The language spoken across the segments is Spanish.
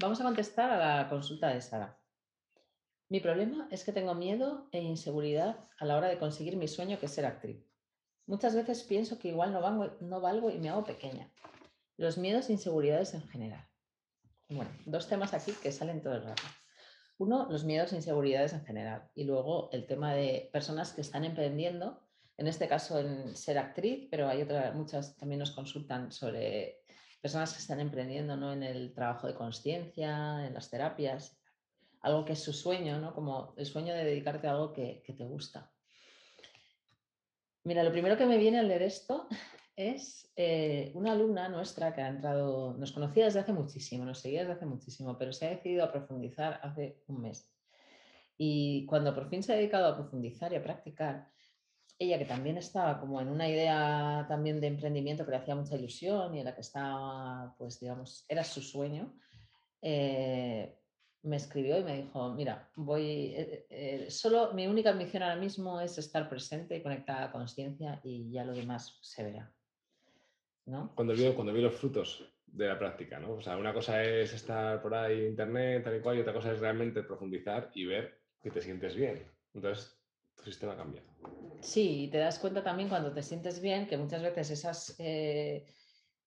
vamos a contestar a la consulta de Sara. Mi problema es que tengo miedo e inseguridad a la hora de conseguir mi sueño, que es ser actriz. Muchas veces pienso que igual no valgo, no valgo y me hago pequeña. Los miedos e inseguridades en general. Bueno, dos temas aquí que salen todo el rato. Uno, los miedos e inseguridades en general. Y luego el tema de personas que están emprendiendo, en este caso en ser actriz, pero hay otras, muchas también nos consultan sobre personas que están emprendiendo ¿no? en el trabajo de conciencia, en las terapias algo que es su sueño, ¿no? Como el sueño de dedicarte a algo que, te gusta. Mira, lo primero que me viene al leer esto es eh, una alumna nuestra que ha entrado, nos conocía desde hace muchísimo, nos seguía desde hace muchísimo, pero se ha decidido a profundizar hace un mes. Y cuando por fin se ha dedicado a profundizar y a practicar, ella que también estaba como en una idea también de emprendimiento que le hacía mucha ilusión y en la que estaba, pues digamos, era su sueño, eh, me escribió y me dijo, mira, voy, eh, eh, solo mi única ambición ahora mismo es estar presente y conectada a conciencia y ya lo demás se verá. ¿no? Cuando vi, cuando vi los frutos de la práctica, ¿no? O sea, una cosa es estar por ahí en internet, tal y cual, y otra cosa es realmente profundizar y ver que te sientes bien. Entonces, tu sistema cambia. Sí, y te das cuenta también cuando te sientes bien que muchas veces esas... Eh,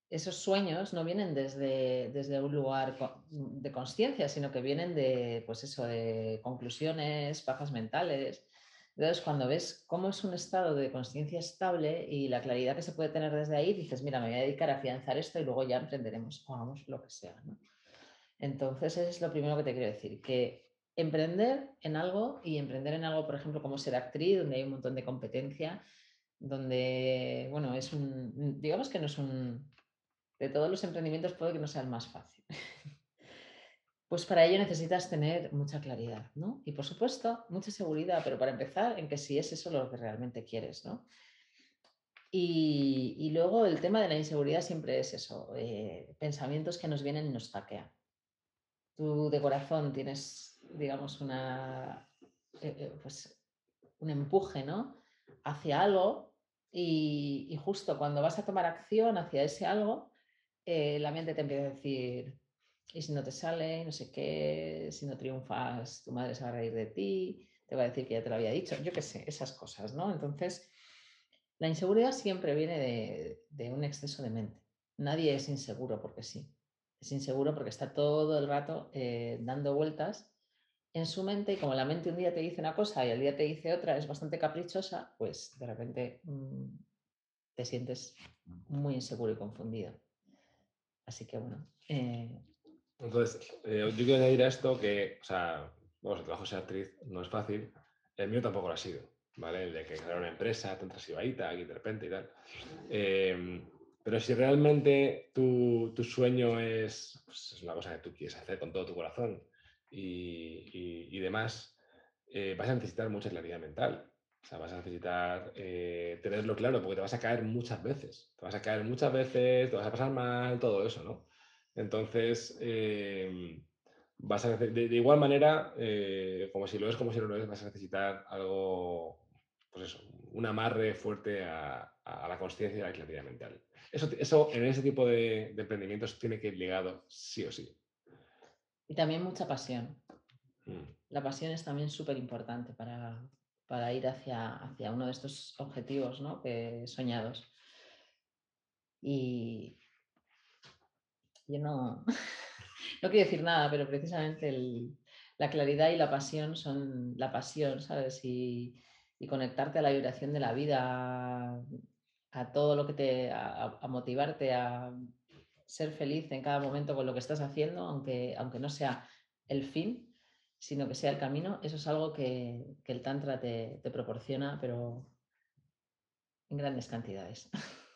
esos sueños no vienen desde, desde un lugar de conciencia, sino que vienen de, pues eso, de conclusiones, pajas mentales. Entonces, cuando ves cómo es un estado de conciencia estable y la claridad que se puede tener desde ahí, dices, mira, me voy a dedicar a afianzar esto y luego ya emprenderemos o hagamos lo que sea. Entonces, es lo primero que te quiero decir, que emprender en algo y emprender en algo, por ejemplo, como ser actriz, donde hay un montón de competencia, donde, bueno, es un, digamos que no es un, de todos los emprendimientos puede que no sea el más fácil. Pues para ello necesitas tener mucha claridad, ¿no? Y por supuesto, mucha seguridad, pero para empezar, en que si es eso lo que realmente quieres, ¿no? Y, luego el tema de la inseguridad siempre es eso, eh, pensamientos que nos vienen y nos hackean. Tú de corazón tienes, digamos, una, eh, eh, pues, un empuje, ¿no? Hacia algo y, justo cuando vas a tomar acción hacia ese algo, eh, la mente te empieza a decir, y si no te sale, no sé qué, si no triunfas, tu madre se va a reír de ti, te va a decir que ya te lo había dicho, yo qué sé, esas cosas, ¿no? Entonces, la inseguridad siempre viene de, un exceso de mente. Nadie es inseguro porque sí. Es inseguro porque está todo el rato dando vueltas en su mente y como la mente un día te dice una cosa y al día te dice otra, es bastante caprichosa, pues de repente mm, te sientes muy inseguro y confundido. Así que bueno. Eh, Entonces, eh, yo quiero añadir a esto que, o sea, vamos, el trabajo de ser actriz no es fácil. El mío tampoco lo ha sido, ¿vale? El de que crear una empresa, te entras y aquí de repente y tal. Em, pero si realmente tu, tu sueño es, pues, es, una cosa que tú quieres hacer con todo tu corazón y, y, demás, eh, vas a necesitar mucha claridad mental. O sea, vas a necesitar eh, tenerlo claro porque te vas a caer muchas veces. Te vas a caer muchas veces, te vas a pasar mal, todo eso, ¿no? Entonces, eh, vas a de, de, igual manera, como si lo es, como si no lo es, vas a necesitar algo, pues eso, un amarre fuerte a, la conciencia y a la claridad mental. Eso, eso en ese tipo de, de, emprendimientos tiene que ir ligado sí o sí. Y también mucha pasión. Mm. La pasión es también súper importante para, para ir hacia, hacia uno de estos objetivos ¿no? que, soñados. Y yo no, no quiero decir nada, pero precisamente la claridad y la pasión son la pasión, ¿sabes? Y, conectarte a la vibración de la vida, a, todo lo que te, a, motivarte a ser feliz en cada momento con lo que estás haciendo, aunque, aunque no sea el fin, sino que sea el camino, eso es algo que, el Tantra te, te proporciona, pero en grandes cantidades.